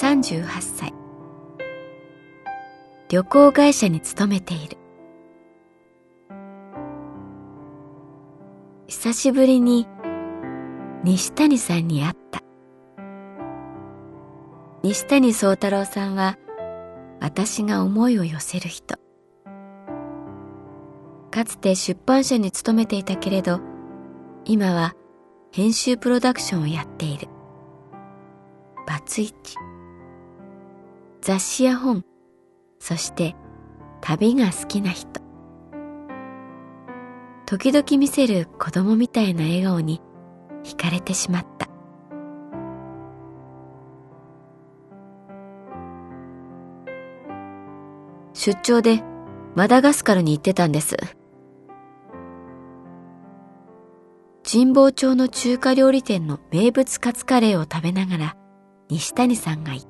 38歳旅行会社に勤めている久しぶりに西谷さんに会った西谷宗太郎さんは私が思いを寄せる人かつて出版社に勤めていたけれど今は編集プロダクションをやっている。バツイチ。雑誌や本、そして旅が好きな人。時々見せる子供みたいな笑顔に惹かれてしまった。出張でマダガスカルに行ってたんです。神保町の中華料理店の名物カツカレーを食べながら西谷さんが言った。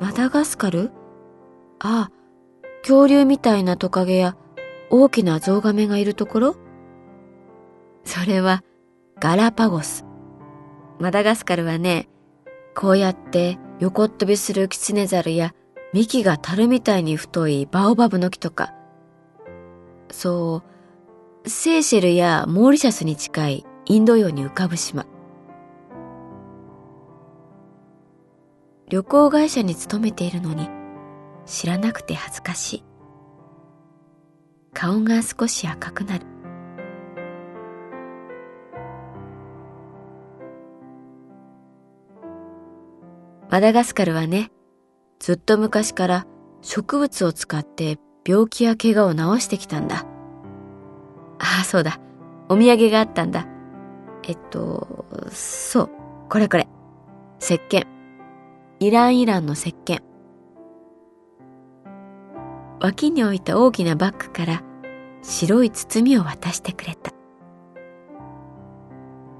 マダガスカル？ああ、恐竜みたいなトカゲや大きなゾウガメがいるところ？それはガラパゴス。マダガスカルはね、こうやって横っ飛びするキツネザルや幹が樽みたいに太いバオバブの木とか、そう、セーシェルやモーリシャスに近いインド洋に浮かぶ島。旅行会社に勤めているのに知らなくて恥ずかしい。顔が少し赤くなる。マダガスカルはね、ずっと昔から植物を使って病気や怪我を治してきたんだ。ああ、そうだ。お土産があったんだ。えっと、そう。これこれ。石鹸。イランイランの石鹸。脇に置いた大きなバッグから白い包みを渡してくれた。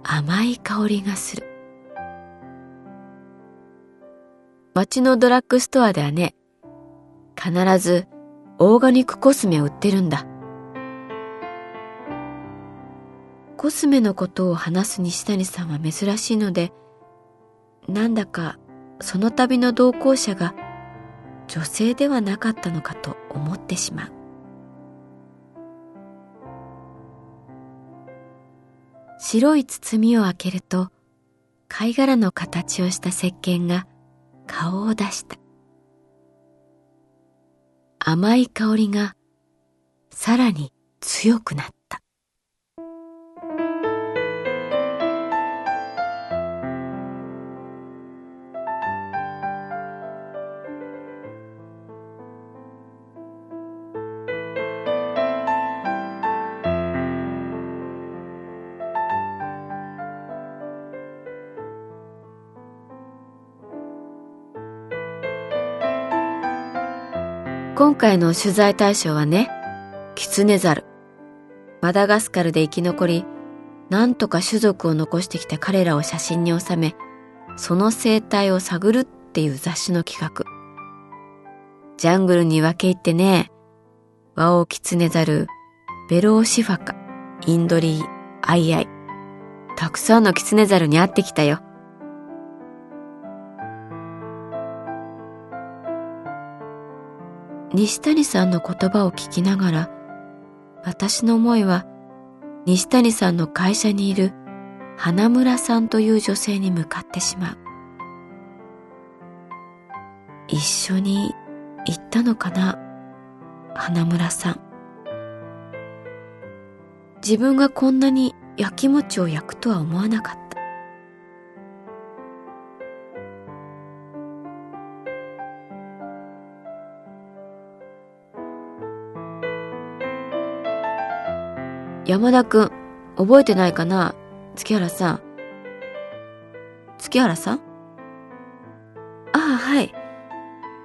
甘い香りがする。街のドラッグストアではね、必ずオーガニックコスメを売ってるんだ。コスメのことを話す西谷さんは珍しいので、なんだかその旅の同行者が女性ではなかったのかと思ってしまう。白い包みを開けると貝殻の形をした石鹸が顔を出した。甘い香りがさらに強くなった。今回の取材対象はね、キツネザル。マダガスカルで生き残り、なんとか種族を残してきた彼らを写真に収め、その生態を探るっていう雑誌の企画。ジャングルに分け入ってね、ワオキツネザル、ベローシファカ、インドリー、アイアイ。たくさんのキツネザルに会ってきたよ。西谷さんの言葉を聞きながら、私の思いは西谷さんの会社にいる花村さんという女性に向かってしまう。一緒に行ったのかな花村さん。自分がこんなに焼き餅を焼くとは思わなかった。山田くん、覚えてないかな？月原さん。月原さん？ああ、はい。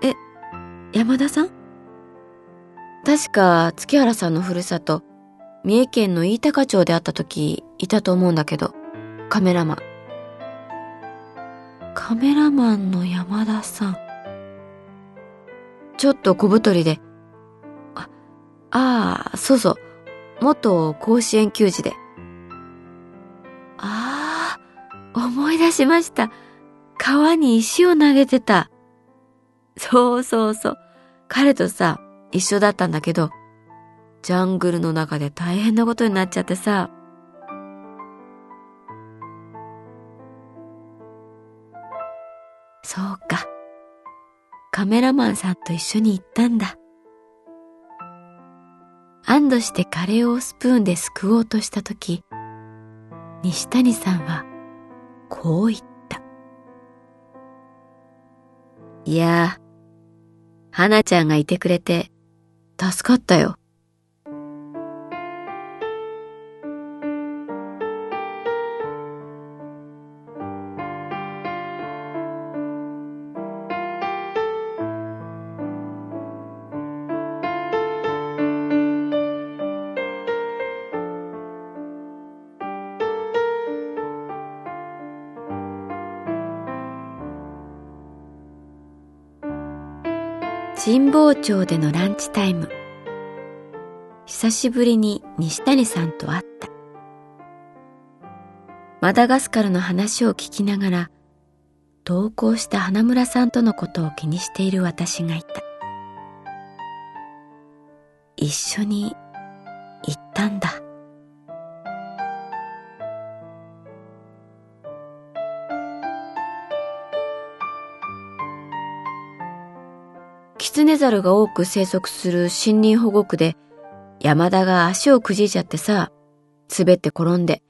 え、山田さん？確か月原さんのふるさと、三重県の飯高町で会った時いたと思うんだけど、カメラマン。カメラマンの山田さん。ちょっと小太りで。あ、ああ、そうそう。元甲子園球児で。ああ、思い出しました。川に石を投げてた。そうそうそう。彼とさ、一緒だったんだけど、ジャングルの中で大変なことになっちゃってさ。そうか。カメラマンさんと一緒に行ったんだ。安堵してカレーをスプーンですくおうとした時、西谷さんはこう言った。いやー、花ちゃんがいてくれて助かったよ。神保町でのランチタイム。久しぶりに西谷さんと会った。マダガスカルの話を聞きながら同行した花村さんとのことを気にしている私がいた。一緒に行ったんだ。ネザルが多く生息する森林保護区で山田が足をくじいちゃってさ、滑って転んで。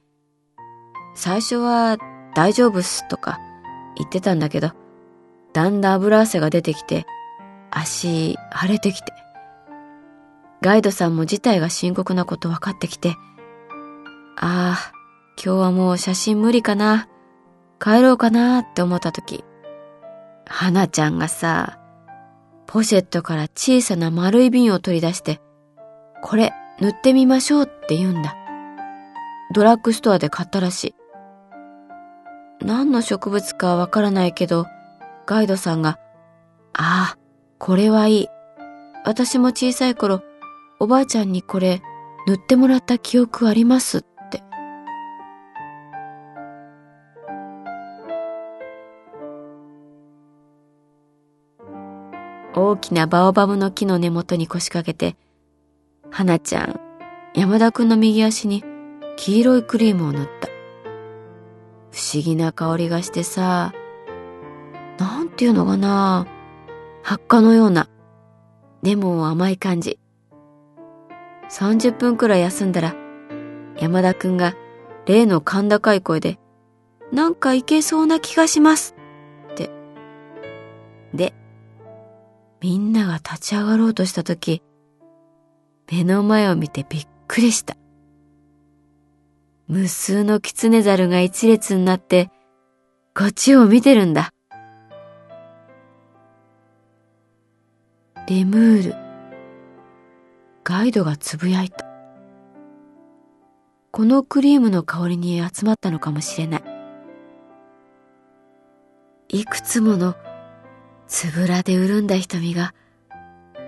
最初は大丈夫っすとか言ってたんだけど、だんだん油汗が出てきて、足腫れてきて。ガイドさんも事態が深刻なこと分かってきて、ああ、今日はもう写真無理かな。帰ろうかなって思った時、花ちゃんがさ、ポシェットから小さな丸い瓶を取り出して、これ塗ってみましょうって言うんだ。ドラッグストアで買ったらしい。何の植物かわからないけど、ガイドさんが、ああ、これはいい。私も小さい頃、おばあちゃんにこれ塗ってもらった記憶あります大きなバオバブの木の根元に腰掛けて、花ちゃん、山田くんの右足に黄色いクリームを塗った。不思議な香りがしてさ、なんていうのかな、発火のような、でも甘い感じ。30分くらい休んだら、山田くんが例の甲高い声で、なんかいけそうな気がします。って。で、みんなが立ち上がろうとした時、目の前を見てびっくりした。無数のキツネザルが一列になって、こっちを見てるんだ。レムール。ガイドがつぶやいた。このクリームの香りに集まったのかもしれない。いくつものつぶらで潤んだ瞳が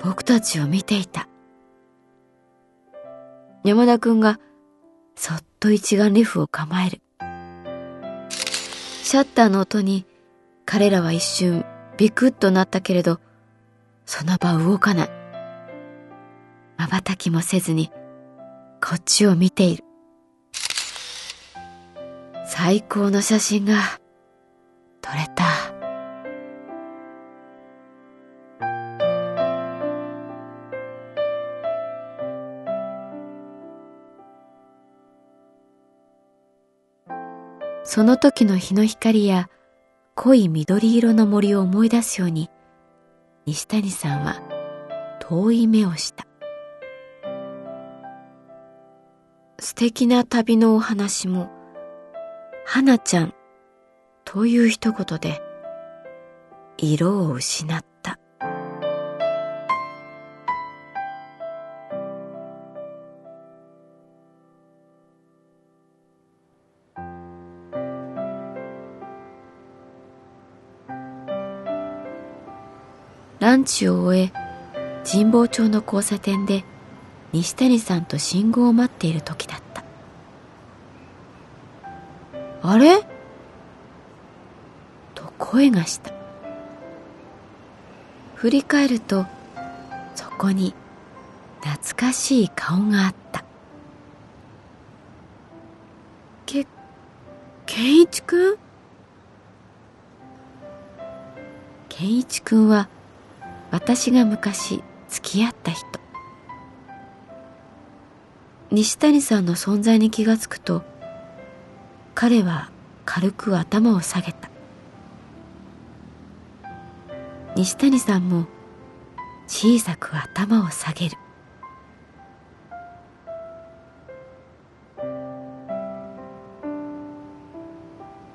僕たちを見ていた。山田くんがそっと一眼レフを構える。シャッターの音に彼らは一瞬ビクッとなったけれど、その場動かない。瞬きもせずにこっちを見ている。最高の写真がその時の日の光や濃い緑色の森を思い出すように西谷さんは遠い目をした。素敵な旅のお話も花ちゃんという一言で色を失った。ランチを終え神保町の交差点で西谷さんと信号を待っている時だった。あれ？と声がした。振り返るとそこに懐かしい顔があった。け健一くん？健一くんは私が昔付き合った人。西谷さんの存在に気がつくと彼は軽く頭を下げた。西谷さんも小さく頭を下げる。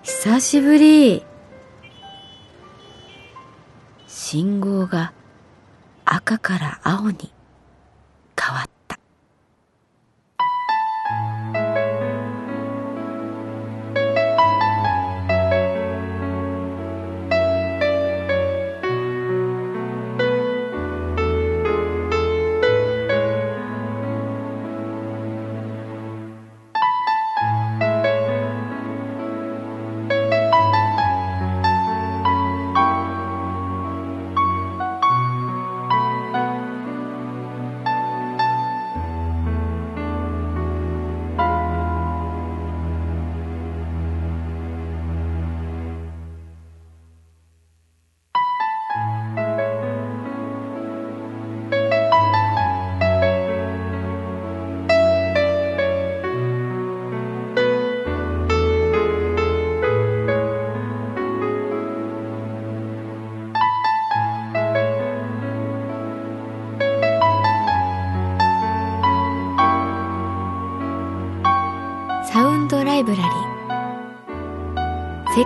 久しぶり。信号が赤から青に。